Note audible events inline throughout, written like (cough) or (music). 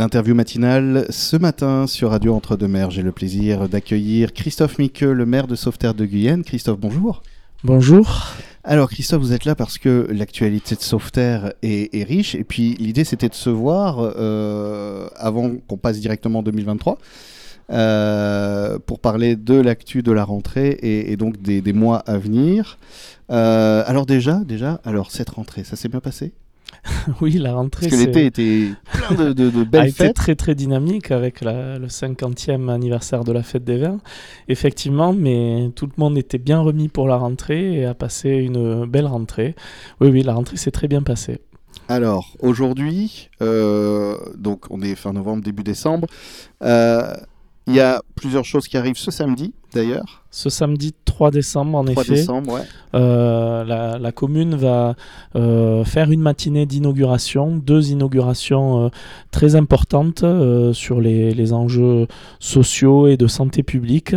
Interview matinale ce matin sur Radio Entre-deux-Mers. J'ai le plaisir d'accueillir Christophe Miqueux, le maire de Sauveterre de Guyenne. Christophe, bonjour. Bonjour. Alors Christophe, vous êtes là parce que l'actualité de Sauveterre est, est riche et puis l'idée c'était de se voir euh, avant qu'on passe directement en 2023 euh, pour parler de l'actu de la rentrée et, et donc des, des, mois à venir. Euh, alors déjà, déjà, alors cette rentrée, ça s'est bien passé? (laughs) oui, la rentrée. Parce que l'été était plein de, de, de (laughs) belles a fêtes. été très très dynamique avec la, le 50e anniversaire de la fête des vins. Effectivement, mais tout le monde était bien remis pour la rentrée et a passé une belle rentrée. Oui, oui, la rentrée s'est très bien passée. Alors, aujourd'hui, euh, donc on est fin novembre, début décembre, euh, il y a plusieurs choses qui arrivent ce samedi d'ailleurs. Ce samedi 3 décembre, en 3 effet, décembre, ouais. euh, la, la, commune va euh, faire une matinée d'inauguration, deux inaugurations euh, très importantes sur les, les, enjeux sociaux et de santé publique.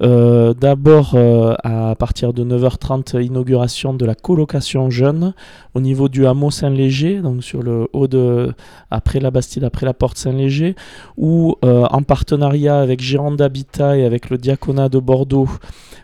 D'abord, à partir de 9h30, inauguration de la colocation jeune au niveau du hameau Saint-Léger, donc sur le haut de, après la Bastide, après la porte Saint-Léger, où en partenariat avec Gironde Habitat et avec le diaconat de Bordeaux,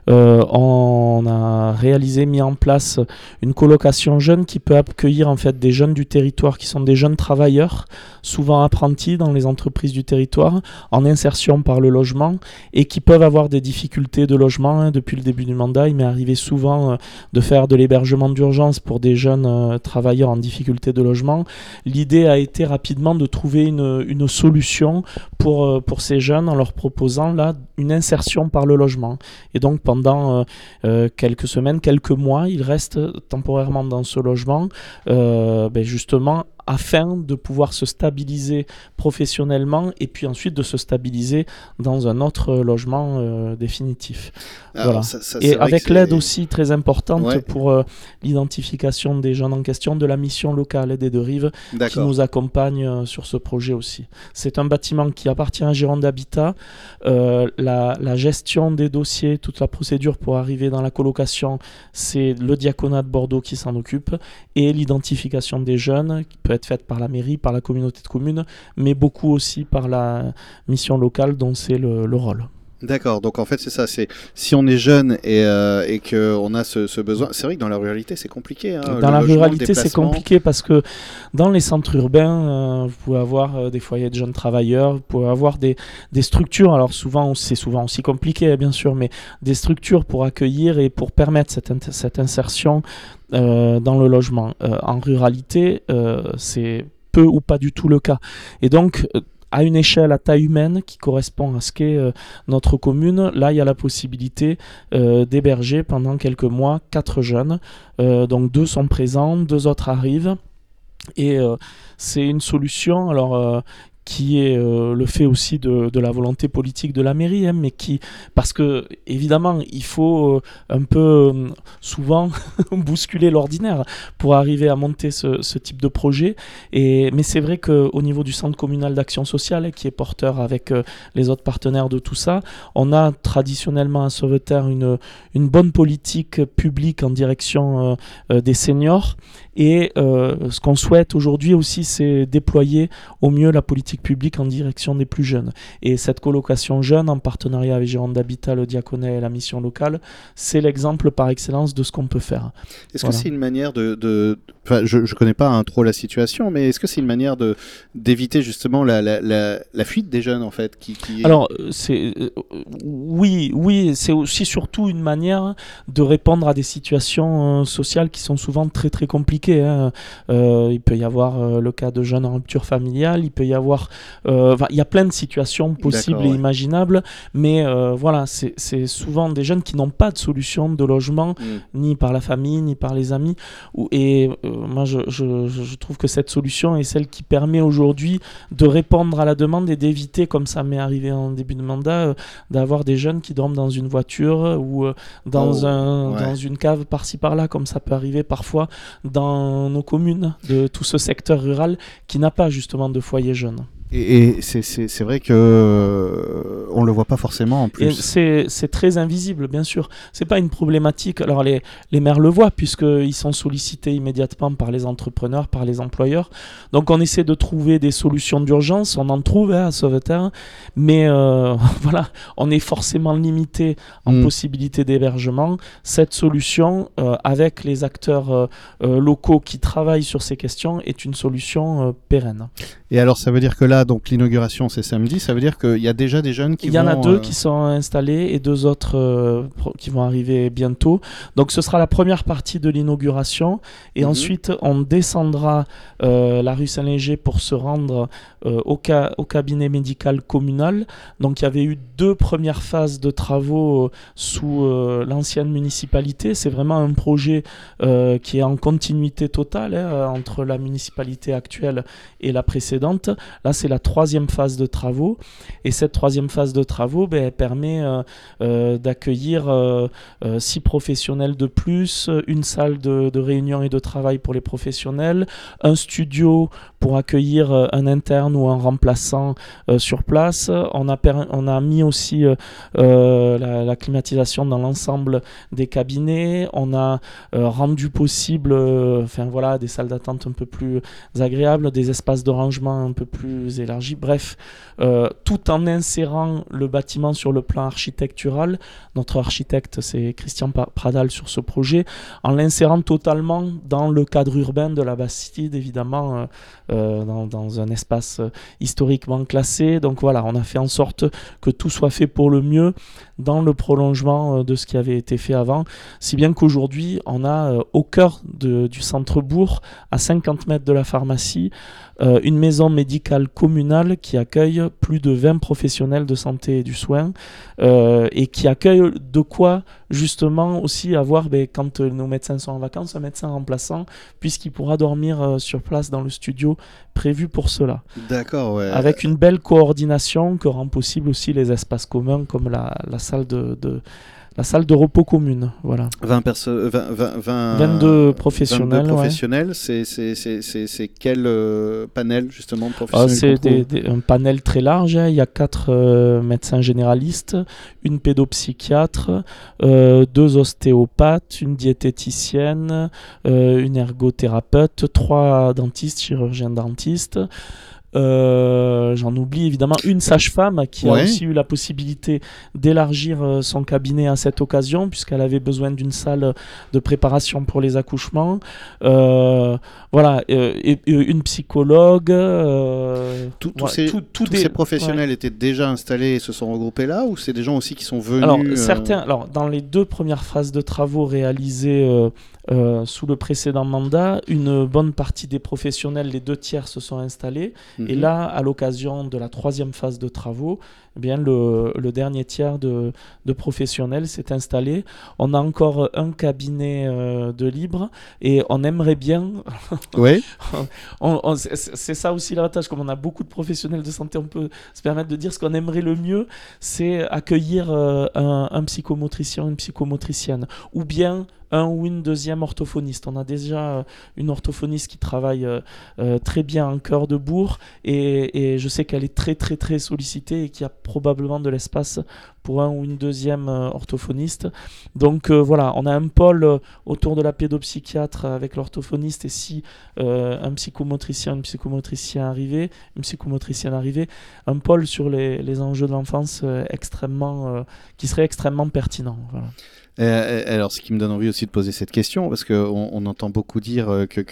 euh, on a réalisé, mis en place une colocation jeune qui peut accueillir en fait des jeunes du territoire qui sont des jeunes travailleurs, souvent apprentis dans les entreprises du territoire, en insertion par le logement et qui peuvent avoir des difficultés de logement. Hein, depuis le début du mandat, il m'est arrivé souvent euh, de faire de l'hébergement d'urgence pour des jeunes euh, travailleurs en difficulté de logement. L'idée a été rapidement de trouver une, solution pour, pour ces jeunes en leur proposant là une insertion par le logement. Et donc pendant euh, quelques semaines, quelques mois, ils restent temporairement dans ce logement, euh, ben justement afin de pouvoir se stabiliser professionnellement et puis ensuite de se stabiliser dans un autre logement euh, définitif. Alors, voilà. ça- ça- Et avec l'aide aussi très importante Ouais. pour euh, l'identification des jeunes en question de la mission locale des deux rives qui nous accompagne euh, sur ce projet aussi. C'est un bâtiment qui appartient à Gironde Habitat. Euh, la, la gestion des dossiers, toute la procédure pour arriver dans la colocation, c'est le diaconat de Bordeaux qui s'en occupe. Et l'identification des jeunes, qui peut être faite par la mairie, par la communauté de communes, mais beaucoup aussi par la mission locale dont c'est le, le rôle. D'accord. Donc en fait, c'est ça. C'est si on est jeune et, euh, et que on a ce, ce besoin. C'est vrai que dans la ruralité, c'est compliqué. hein, Dans la logement, ruralité, c'est compliqué parce que dans les centres urbains, euh, vous pouvez avoir euh, des foyers de jeunes travailleurs, vous pouvez avoir des, des structures. Alors souvent, c'est souvent aussi compliqué, hein, bien sûr, mais des structures pour accueillir et pour permettre cette, cette insertion euh, dans le logement. En ruralité, c'est peu ou pas du tout le cas. Et donc, à une échelle à taille humaine qui correspond à ce qu'est euh, notre commune, là il y a la possibilité euh, d'héberger pendant quelques mois quatre jeunes. Euh, donc deux sont présents, deux autres arrivent. Et c'est une solution alors, qui est euh, le fait aussi de, de la volonté politique de la mairie, hein, mais qui, parce que évidemment, il faut euh, un peu euh, souvent (laughs) bousculer l'ordinaire pour arriver à monter ce, type de projet. Et, mais c'est vrai qu'au niveau du centre communal d'action sociale, qui est porteur avec les autres partenaires de tout ça, on a traditionnellement à Sauveterre une, une bonne politique publique en direction des seniors. Et euh, ce qu'on souhaite aujourd'hui aussi, c'est déployer au mieux la politique publique en direction des plus jeunes. Et cette colocation jeune, en partenariat avec Gironde d'Habitat, le Diaconet et la mission locale, c'est l'exemple par excellence de ce qu'on peut faire. Est-ce Voilà. que c'est une manière de, de... Enfin, je ne connais pas hein, trop la situation, mais est-ce que c'est une manière de d'éviter justement la, la, la, la fuite des jeunes en fait qui, qui... Alors, euh, c'est euh, oui, oui, c'est aussi surtout une manière de répondre à des situations euh, sociales qui sont souvent très très compliquées. Hein. Euh, il peut y avoir euh, le cas de jeunes en rupture familiale, il peut y avoir, euh, il y a plein de situations possibles et ouais. imaginables, mais voilà, c'est souvent des jeunes qui n'ont pas de solution de logement Mm. ni par la famille, ni par les amis. Et moi, je, je- je- je trouve que cette solution est celle qui permet aujourd'hui de répondre à la demande et d'éviter, comme ça m'est arrivé en début de mandat, euh, d'avoir des jeunes qui dorment dans une voiture ou euh, dans, Oh, un, ouais. dans une cave par-ci par-là, comme ça peut arriver parfois dans nos communes de tout ce secteur rural qui n'a pas justement de foyer jeune. Et, et c'est- vrai que euh, on le voit pas forcément en plus. C'est très invisible, bien sûr. C'est pas une problématique. Alors les, les maires le voient puisqu'ils sont sollicités immédiatement par les entrepreneurs, par les employeurs. Donc on essaie de trouver des solutions d'urgence. On en trouve hein, à Sauveterre, mais euh, (laughs) voilà, on est forcément limité en mm. possibilité d'hébergement. Cette solution, euh, avec les acteurs euh, locaux qui travaillent sur ces questions, est une solution pérenne. Et alors ça veut dire que là, donc l'inauguration c'est samedi, ça veut dire qu'il y a déjà des jeunes qui Il y en a deux qui sont installés et deux autres qui vont arriver bientôt. Donc ce sera la première partie de l'inauguration et mhm. ensuite on descendra la rue Saint-Léger pour se rendre au, au cabinet médical communal. Donc il y avait eu deux premières phases de travaux euh, sous euh, l'ancienne municipalité. C'est vraiment un projet euh, qui est en continuité totale hein, entre la municipalité actuelle et la précédente. Là, c'est la troisième phase de travaux. Et cette troisième phase de travaux ben, permet d'accueillir six professionnels de plus, une salle de réunion et de travail pour les professionnels, un studio pour accueillir un interne ou un remplaçant sur place. On a, on a mis aussi euh, euh, la, climatisation dans l'ensemble des cabinets. On a euh, rendu possible voilà, des salles d'attente un peu plus agréables, des espaces de rangement un peu plus élargis. Bref, tout en insérant le bâtiment sur le plan architectural. Notre architecte, c'est Christian Pradal sur ce projet, en l'insérant totalement dans le cadre urbain de la Bastide, évidemment, dans, dans, un espace historiquement classé. Donc voilà, on a fait en sorte que tout soit fait pour le mieux dans le prolongement euh, de ce qui avait été fait avant. Si bien qu'aujourd'hui, on a euh, au cœur du centre-bourg, à 50 mètres de la pharmacie, euh, une maison médicale communale qui accueille plus de 20 professionnels de santé et du soin et qui accueille de quoi justement aussi avoir, ben, quand nos médecins sont en vacances, un médecin remplaçant puisqu'il pourra dormir sur place dans le studio prévu pour cela. D'accord, ouais. Avec une belle coordination que rend possible aussi les espaces communs comme la, la salle de, de la salle de repos commune. Voilà. 20 20, 20, 22 professionnels. 22 professionnels, c'est quel euh, panel justement de ah, professionnels C'est un panel très large. Hein. Il y a quatre euh, médecins généralistes, une pédopsychiatre, euh, deux ostéopathes, une diététicienne, une ergothérapeute, trois dentistes, chirurgiens dentistes. Euh, j'en oublie évidemment une sage-femme qui a aussi eu la possibilité d'élargir euh, son cabinet à cette occasion puisqu'elle avait besoin d'une salle de préparation pour les accouchements. Euh, voilà, et, une psychologue. tous ces professionnels étaient déjà installés et se sont regroupés là ou c'est des gens aussi qui sont venus Alors certains, alors dans les deux premières phases de travaux réalisés euh, sous le précédent mandat, une bonne partie des professionnels, les deux tiers, se sont installés. Et mhm. là, à l'occasion de la troisième phase de travaux, eh bien, le, dernier tiers de, professionnels s'est installé. On a encore un cabinet euh, de libre et on aimerait bien. (laughs) oui. c'est ça aussi l'avantage. Comme on a beaucoup de professionnels de santé, on peut se permettre de dire ce qu'on aimerait le mieux, c'est accueillir euh, un, un psychomotricien, une psychomotricienne, ou bien un ou une deuxième orthophoniste. On a déjà euh, une orthophoniste qui travaille euh, euh, très bien en cœur de bourg et, je sais qu'elle est très très très sollicitée et qu'il y a probablement de l'espace pour un ou une deuxième orthophoniste. Donc voilà, on a un pôle autour de la pédopsychiatre avec l'orthophoniste et si un psychomotricien, une psychomotricienne arrivait, une psychomotricienne arrivait, un pôle sur les, enjeux de l'enfance extrêmement, qui serait extrêmement pertinent. Voilà. Euh, euh, alors, ce qui me donne envie aussi de poser cette question, parce qu'on on entend beaucoup dire euh, qu'il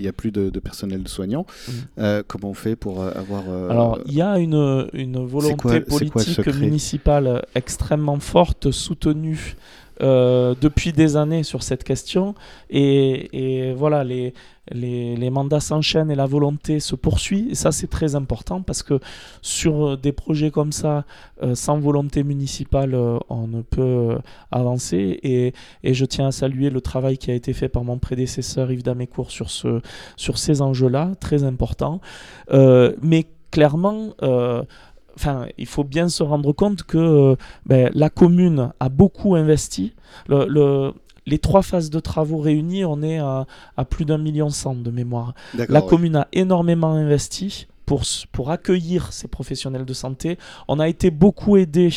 n'y a, plus de, personnel de soignants. Mhm. comment on fait pour avoir... alors, il y a une, une volonté politique municipale extrêmement forte, soutenue euh, depuis des années sur cette question. Et, voilà, les, les, mandats s'enchaînent et la volonté se poursuit. Et ça, c'est très important parce que sur des projets comme ça, euh, sans volonté municipale, euh, on ne peut avancer. Et, et, je tiens à saluer le travail qui a été fait par mon prédécesseur Yves Damécourt sur, ce, sur ces enjeux-là, très importants. mais clairement, enfin, il faut bien se rendre compte que euh, ben, la commune a beaucoup investi. les trois phases de travaux réunies, on est à, plus d'un million cent de mémoire. La commune a énormément investi pour, pour accueillir ces professionnels de santé. On a été beaucoup aidé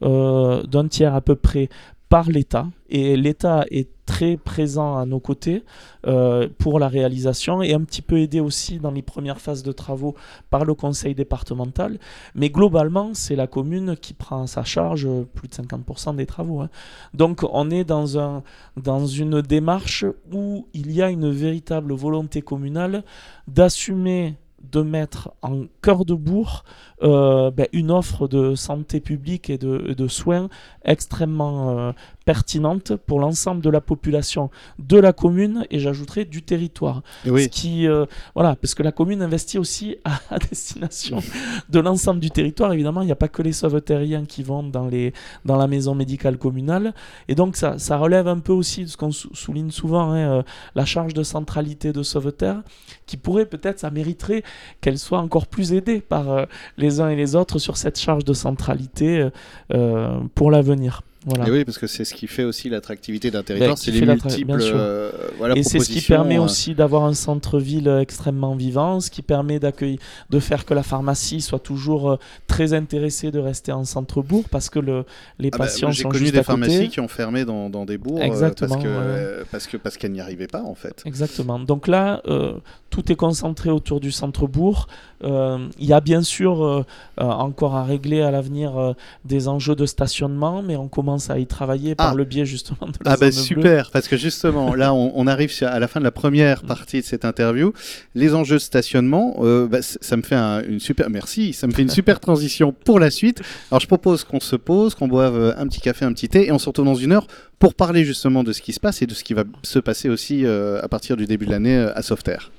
d'un tiers à peu près par l'État et l'État est très présent à nos côtés euh, pour la réalisation et un petit peu aidé aussi dans les premières phases de travaux par le conseil départemental. Mais globalement, c'est la commune qui prend à sa charge plus de 50% des travaux. Hein. Donc on est dans, un, dans une démarche où il y a une véritable volonté communale d'assumer de mettre en cœur de bourg euh, ben, une offre de santé publique et de, soins extrêmement euh, pertinente pour l'ensemble de la population de la commune et j'ajouterai du territoire. Oui. Ce qui, euh, voilà, parce que la commune investit aussi (laughs) à, destination de l'ensemble du territoire. Évidemment, il n'y a pas que les sauvetariens qui vont dans, les, dans la maison médicale communale. Et donc, ça, ça relève un peu aussi de ce qu'on souligne souvent, hein, euh, la charge de centralité de sauveterre, qui pourrait peut-être, ça mériterait qu'elle soit encore plus aidée par euh, les uns et les autres sur cette charge de centralité pour l'avenir. Et oui, parce que c'est ce qui fait aussi l'attractivité d'un territoire, c'est les multiples euh, voilà, Et c'est ce qui permet euh. aussi d'avoir un centre-ville extrêmement vivant, ce qui permet d'accueillir, de faire que la pharmacie soit toujours euh, très intéressée de rester en centre-bourg, parce que le, les ah bah, patients sont juste J'ai connu des pharmacies qui ont fermé dans, dans des bourgs Exactement, parce que parce que parce qu'elles n'y arrivaient pas en fait. Exactement. Donc là, tout est concentré autour du centre-bourg. Il y a bien sûr encore à régler à l'avenir des enjeux de stationnement, mais on commence à y travailler par ah. le biais justement de la Ah ben super, parce que justement là on, arrive à la fin de la première mm. partie de cette interview. Les enjeux de stationnement, bah, ça me fait une super, merci, ça me fait une super transition pour la suite. Alors je propose qu'on se pose, qu'on boive un petit café, un petit thé, et on se retrouve dans une heure pour parler justement de ce qui se passe et de ce qui va se passer aussi à partir du début de l'année à Softair.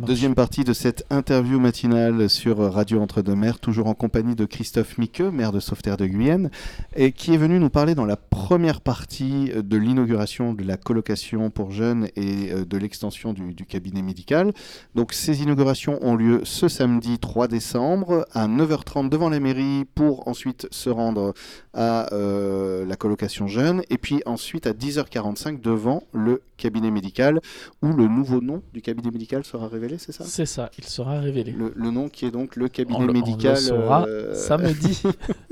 Deuxième partie de cette interview matinale sur Radio Entre-deux-Mers, toujours en compagnie de Christophe Miqueux, maire de Sauveterre de Guyenne, et qui est venu nous parler dans la première partie de l'inauguration de la colocation pour jeunes et euh, de l'extension du, cabinet médical. Donc ces inaugurations ont lieu ce samedi 3 décembre à 9h30 devant la mairie pour ensuite se rendre à euh, la colocation jeune et puis ensuite à 10h45 devant le cabinet médical où le nouveau nom du cabinet médical sera révélé c'est ça? C'est ça, il sera révélé. Le, nom qui est donc le cabinet médical. On le saura euh, samedi.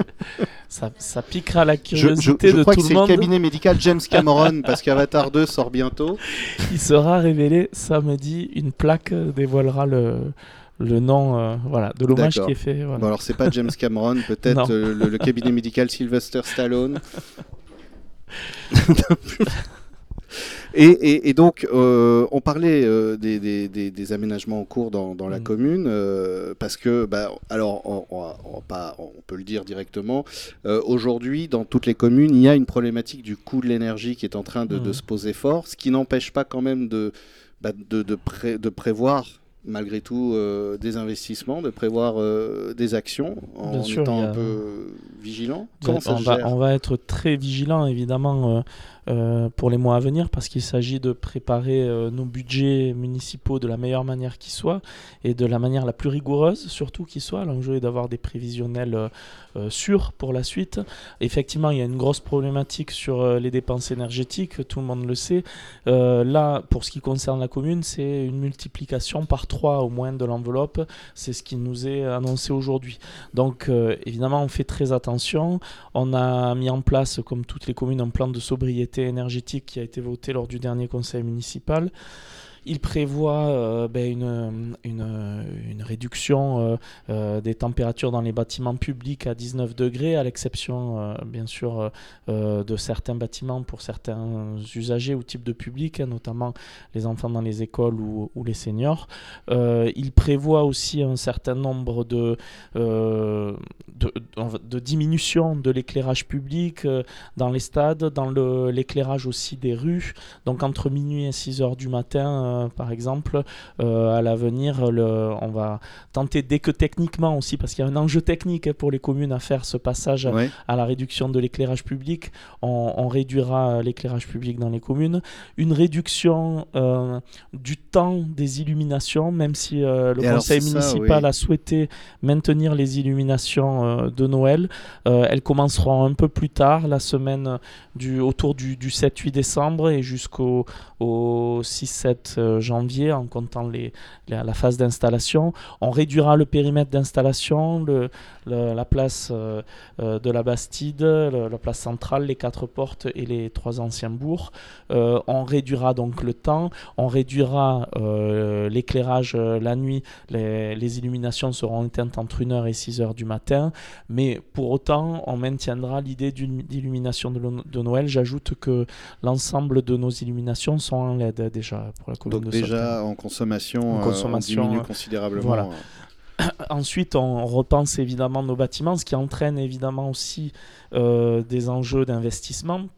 (laughs) ça, ça, piquera la curiosité je, je, je crois que c'est le cabinet médical James Cameron (laughs) parce qu'Avatar 2 sort bientôt. Il sera révélé samedi. Une plaque dévoilera le, le nom euh, voilà, de l'hommage qui est fait. Bon, alors c'est pas James Cameron, (laughs) peut-être euh, le, le, cabinet médical Sylvester Stallone. Et, donc, euh, on parlait euh, des, aménagements en cours dans, la mm. commune, euh, parce que, bah, alors, on, pas, on, peut le dire directement, aujourd'hui, dans toutes les communes, il y a une problématique du coût de l'énergie qui est en train de, mm. se poser fort, ce qui n'empêche pas quand même de, bah, de, de prévoir malgré tout des investissements, de prévoir des actions en étant un peu vigilant on, va, on, va, être très vigilant évidemment pour les mois à venir parce qu'il s'agit de préparer euh, nos budgets municipaux de la meilleure manière qui soit et de la manière la plus rigoureuse surtout qui soit. L'enjeu est d'avoir des prévisionnels euh, sûrs pour la suite. Effectivement, il y a une grosse problématique sur les dépenses énergétiques, tout le monde le sait. là, pour ce qui concerne la commune, c'est une multiplication par 3 au moins de l'enveloppe. C'est ce qui nous est annoncé aujourd'hui. Donc, évidemment, on fait très attention. On a mis en place, comme toutes les communes, un plan de sobriété énergétique qui a été voté lors du dernier conseil municipal. Il prévoit euh, ben, une, réduction euh, euh, des températures dans les bâtiments publics à 19 degrés, à l'exception bien sûr de certains bâtiments pour certains usagers ou types de publics, hein, notamment les enfants dans les écoles ou, les seniors. il prévoit aussi un certain nombre de, de, de, diminution de l'éclairage public dans les stades, dans l'éclairage aussi des rues. Donc entre minuit et 6 heures du matin, par exemple, euh, à l'avenir, on va tenter, dès que techniquement aussi, parce qu'il y a un enjeu technique hein, pour les communes à faire ce passage à la réduction de l'éclairage public, on, réduira l'éclairage public dans les communes. Une réduction euh, du temps des illuminations, même si le conseil municipal a souhaité maintenir les illuminations de Noël. elles commenceront un peu plus tard, la semaine du, autour du, 7-8 décembre et jusqu'au 6-7 euh, janvier en comptant les, la phase d'installation. On réduira le périmètre d'installation, la place euh, de la Bastide, la place centrale, les quatre portes et les trois anciens bourgs. on réduira donc le temps, on réduira l'éclairage la nuit, les, les, illuminations seront éteintes entre 1h et 6h du matin, mais pour autant on maintiendra l'idée d'illumination de, de Noël. J'ajoute que l'ensemble de nos illuminations sont en LED déjà pour la colonne Donc déjà en consommation, en consommation diminue euh, considérablement. Voilà. (coughs) Ensuite, on repense évidemment nos bâtiments, ce qui entraîne évidemment aussi euh, des enjeux d'investissement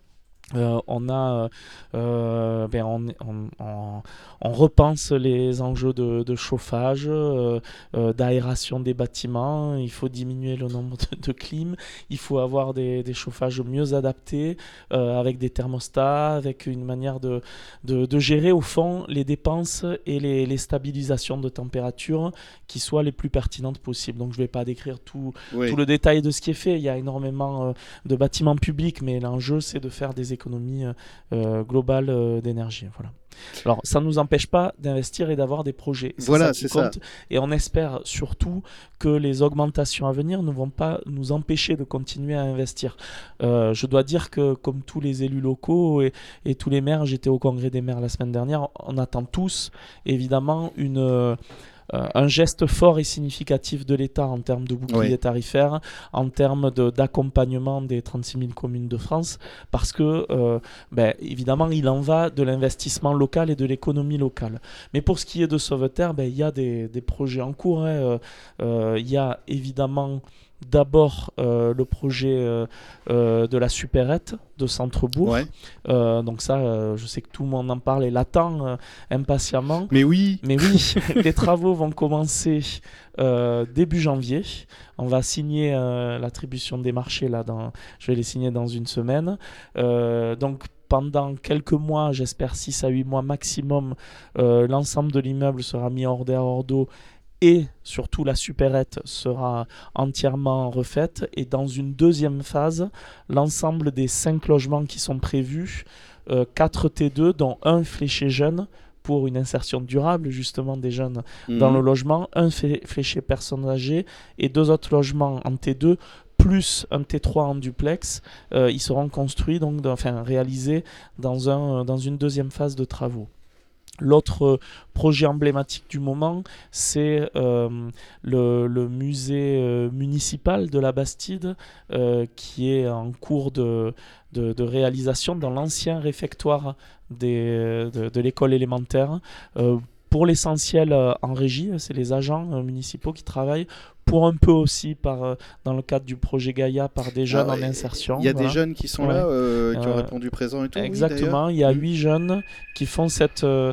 euh, on a, euh, ben on, repense les enjeux de, chauffage, euh, d'aération des bâtiments. Il faut diminuer le nombre de, clim. Il faut avoir des, chauffages mieux adaptés, avec des thermostats, avec une manière de, de, gérer au fond les dépenses et les, stabilisations de température qui soient les plus pertinentes possibles. Donc je ne vais pas décrire tout, tout le détail de ce qui est fait. Il y a énormément de bâtiments publics, mais l'enjeu c'est de faire des économies économie euh, euh, globale euh, d'énergie. Voilà. Alors, ça ne nous empêche pas d'investir et d'avoir des projets. Voilà, c'est ça. Et on espère surtout que les augmentations à venir ne vont pas nous empêcher de continuer à investir. je dois dire que, comme tous les élus locaux et, et tous les maires, j'étais au congrès des maires la semaine dernière, on attend tous, évidemment, une un geste fort et significatif de l'État en termes de bouclier tarifaire, en termes d'accompagnement des 36 000 communes de France, parce que, euh, ben, évidemment, il en va de l'investissement local et de l'économie locale. Mais pour ce qui est de Sauveterre, ben, il y a des, projets en cours. Hein. Euh, il y a évidemment d'abord euh, le projet euh, euh, de la supérette de Centrebourg. donc ça, je sais que tout le monde en parle et l'attend impatiemment. Mais oui Mais oui, (laughs) (laughs) les travaux vont commencer début janvier. On va signer l'attribution des marchés, là, dans, je vais les signer dans une semaine. donc pendant quelques mois, j'espère 6 à 8 mois maximum, l'ensemble de l'immeuble sera mis hors d'air, hors d'eau et surtout la supérette sera entièrement refaite. Et dans une deuxième phase, l'ensemble des cinq logements qui sont prévus, 4 euh, T2, dont un fléché jeune pour une insertion durable justement des jeunes dans mhm. le logement, un fléché personnes âgées et deux autres logements en T2 plus un T3 en duplex, euh, ils seront construits, donc, enfin réalisés dans, un, dans une deuxième phase de travaux. L'autre projet emblématique du moment, c'est euh, le, musée euh, municipal de la Bastide euh, qui est en cours de, réalisation dans l'ancien réfectoire de l'école élémentaire. Pour l'essentiel en régie, c'est les agents municipaux qui travaillent pour un peu aussi par, euh, dans le cadre du projet Gaïa par des jeunes ah en insertion. Il y a des jeunes qui sont là, euh, qui ont répondu présent et tout. Exactement, il y a huit jeunes qui font cette, euh,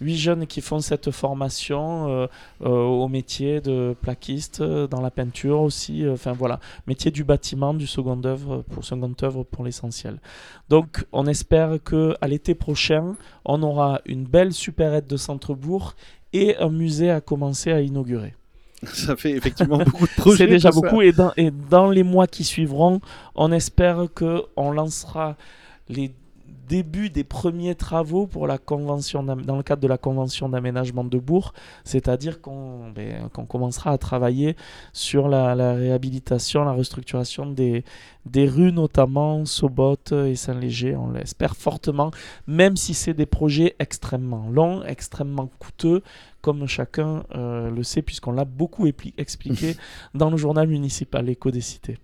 huit jeunes qui font cette formation au métier de plaquiste, dans la peinture aussi, enfin voilà, métier du bâtiment, du second œuvre pour second œuvre pour l'essentiel. Donc on espère que à l'été prochain, on aura une belle supérette de Centrebourg et un musée à commencer à inaugurer. (laughs) Ça fait effectivement beaucoup de projets. C'est déjà beaucoup. Et dans, et dans les mois qui suivront, on espère qu'on lancera les début des premiers travaux pour la convention dans le cadre de la convention d'aménagement de Bourg, c'est-à-dire qu'on ben, commencera à travailler sur la, réhabilitation, la restructuration des, des rues, notamment Sobot et Saint-Léger, on l'espère fortement, même si c'est des projets extrêmement longs, extrêmement coûteux, comme chacun euh, le sait, puisqu'on l'a beaucoup expliqué (laughs) dans le journal municipal Éco des cités.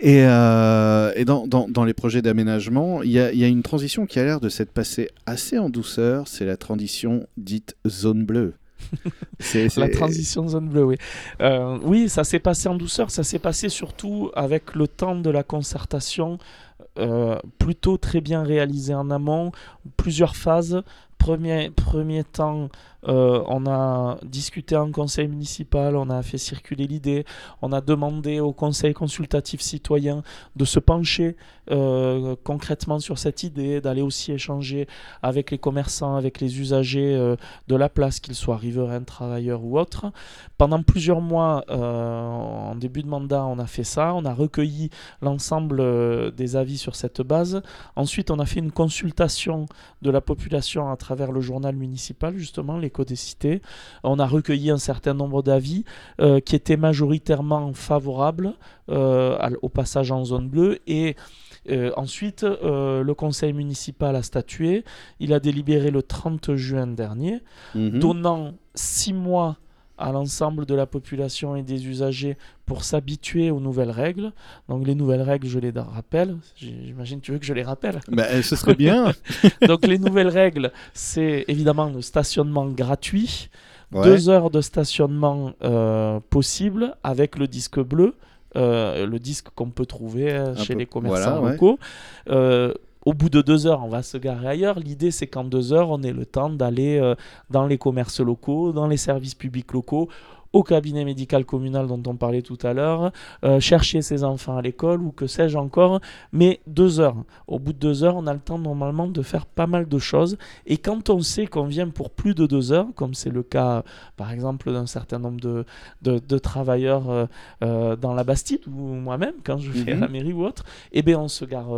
Et, euh, et dans, dans, dans, les projets d'aménagement, il y a, y a, une transition qui a l'air de s'être passée assez en douceur, c'est la transition dite zone bleue. (laughs) c'est, La transition zone bleue, oui. Euh, oui, ça s'est passé en douceur, ça s'est passé surtout avec le temps de la concertation, euh, plutôt très bien réalisé en amont, plusieurs phases. Premier, temps, euh, on a discuté en conseil municipal, on a fait circuler l'idée, on a demandé au conseil consultatif citoyen de se pencher euh, concrètement sur cette idée, d'aller aussi échanger avec les commerçants, avec les usagers euh, de la place, qu'ils soient riverains, travailleurs ou autres. Pendant plusieurs mois, en début de mandat, on a fait ça, on a recueilli l'ensemble des avis sur cette base. Ensuite, on a fait une consultation de la population à travers travers le journal municipal, justement, l'écho des cités. On a recueilli un certain nombre d'avis euh, qui étaient majoritairement favorables euh, au passage en zone bleue et euh, ensuite, le conseil municipal a statué. Il a délibéré le 30 juin dernier, Mhm. donnant six mois à l'ensemble de la population et des usagers pour s'habituer aux nouvelles règles. Donc les nouvelles règles, je les rappelle. J'imagine que tu veux que je les rappelle? Bah, euh, ce serait bien. (laughs) Donc les nouvelles règles, c'est évidemment le stationnement gratuit, Ouais. deux heures de stationnement euh, possible avec le disque bleu, euh, le disque qu'on peut trouver euh, chez peu- les commerçants voilà, locaux. Au bout de deux heures, on va se garer ailleurs. L'idée, c'est qu'en deux heures, on ait le temps d'aller euh, dans les commerces locaux, dans les services publics locaux, au cabinet médical communal dont on parlait tout à l'heure, euh, chercher ses enfants à l'école ou que sais-je encore. Mais deux heures. Au bout de deux heures, on a le temps normalement de faire pas mal de choses. Et quand on sait qu'on vient pour plus de deux heures, comme c'est le cas par exemple d'un certain nombre de, de, de travailleurs euh, euh, dans la Bastide ou moi-même quand je vais à Mhm. la mairie ou autre, eh bien on se gare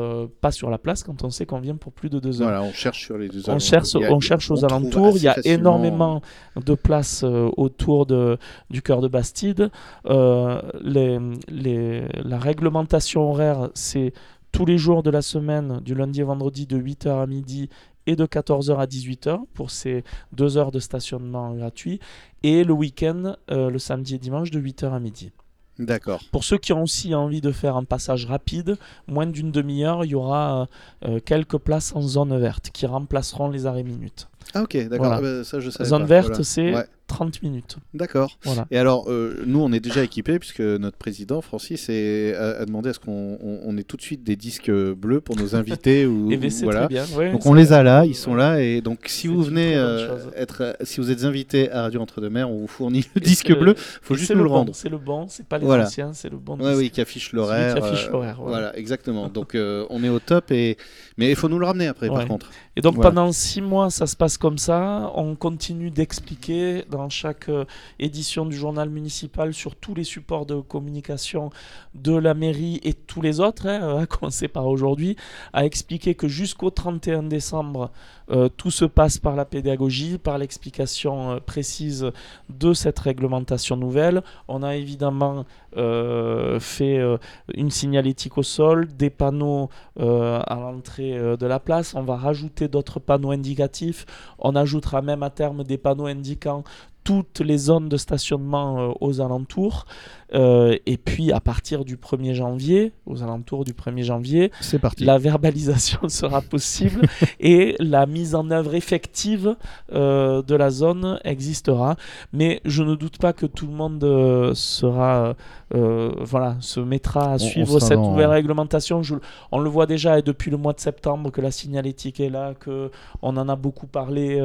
pas sur la place quand on sait qu'on vient pour plus de deux heures. Voilà, on cherche sur les deux On alentours. cherche, on cherche aux on alentours. Il y a facilement- énormément de places autour de, du cœur de Bastide. Euh, les, les- la réglementation horaire, c'est tous les jours de la semaine, du lundi au vendredi, de 8h à midi et de 14h à 18h pour ces deux heures de stationnement gratuit. Et le week-end, euh, le samedi et dimanche, de 8h à midi. D'accord. Pour ceux qui ont aussi envie de faire un passage rapide, moins d'une demi-heure, il y aura euh, quelques places en zone verte qui remplaceront les arrêts minutes. Ah ok, d'accord. Voilà. Ah, bah, ça je savais Zone pas. verte, Voilà. c'est Ouais. 30 minutes. D'accord. Voilà. Et alors, euh, nous, on est déjà équipés puisque notre président Francis est- a, a demandé à ce qu'on on, on ait tout de suite des disques bleus pour nos invités (laughs) ou Et bien, c'est voilà. très bien. ouais, Donc on les a là, ils sont là et donc si vous venez euh, être, euh, si vous êtes invité à Radio Entre deux Mers, on vous fournit le Et disque bleu. Faut et juste nous le rendre. C'est le bon, c'est pas les Voilà. anciens, c'est le bon. Ouais, oui, qui affiche l'horaire. Qui affiche l'horaire, voilà. Voilà, exactement. (laughs) Donc on est au top et mais il faut nous le ramener après par contre. Et donc pendant six mois, ça se passe comme ça. On continue d'expliquer dans chaque euh, édition du journal municipal sur tous les supports de communication de la mairie et tous les autres, hein, à (laughs) commencer par aujourd'hui, à expliquer que jusqu'au 31 décembre, euh, tout se passe par la pédagogie, par l'explication euh, précise de cette réglementation nouvelle. On a évidemment euh, fait euh, une signalétique au sol, des panneaux euh, à l'entrée euh, de la place. On va rajouter d'autres panneaux indicatifs. On ajoutera même à terme des panneaux indiquant toutes les zones de stationnement euh, aux alentours. Euh, et puis à partir du 1er janvier, aux alentours du 1er janvier, parti. la verbalisation (laughs) sera possible (laughs) et la mise en œuvre effective euh, de la zone existera. Mais je ne doute pas que tout le monde euh, sera, voilà, se mettra à on suivre cette dans- nouvelle réglementation. Je- on le voit déjà et depuis le mois de septembre que la signalétique est là, que on en a beaucoup parlé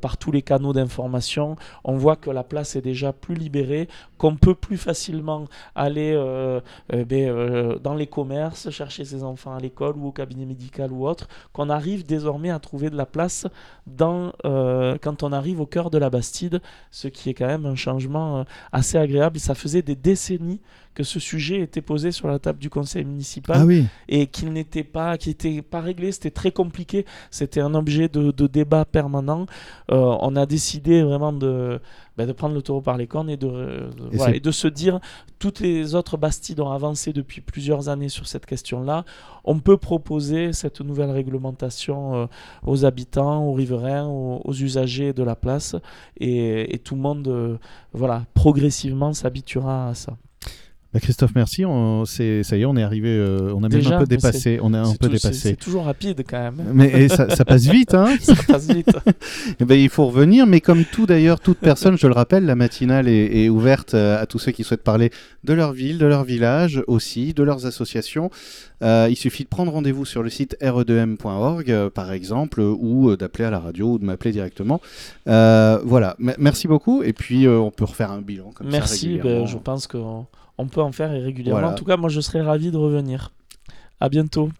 par tous les canaux d'information. On voit que la place est déjà plus libérée, qu'on peut plus facilement aller euh, euh, ben, euh, dans les commerces, chercher ses enfants à l'école ou au cabinet médical ou autre, qu'on arrive désormais à trouver de la place dans, quand on arrive au cœur de la Bastide, ce qui est quand même un changement assez agréable. Ça faisait des décennies que ce sujet était posé sur la table du conseil municipal Ah oui. et qu'il n'était pas, était pas réglé, c'était très compliqué, c'était un objet de, de débat permanent. Euh, on a décidé vraiment de, ben, de prendre le taureau par les cornes et de, de- Et voilà, c'est- et de se dire, toutes les autres Bastides ont avancé depuis plusieurs années sur cette question-là. On peut proposer cette nouvelle réglementation euh, aux habitants, aux riverains, aux, aux usagers de la place, et, et tout le monde, euh, voilà, progressivement s'habituera à ça. Bah, Christophe, merci. On, c'est, ça y est, on est arrivé. euh, on a même un peu dépassé. On a un C'est peu tout- dépassé. C'est toujours rapide quand même. Mais et ça, ça passe vite, hein (laughs) ça passe vite. (laughs) Eh ben, il faut revenir, mais comme tout d'ailleurs, toute personne, je le rappelle, la matinale est, est ouverte euh, à tous ceux qui souhaitent parler de leur ville, de leur village aussi, de leurs associations. Euh, il suffit de prendre rendez-vous sur le site re2m.org, euh, par exemple, euh, ou euh, d'appeler à la radio ou de m'appeler directement. Euh, voilà, M- merci beaucoup. Et puis, euh, on peut refaire un bilan comme ça Merci, ben, je pense qu'on on peut en faire régulièrement. Voilà. En tout cas, moi je serais ravi de revenir. À bientôt.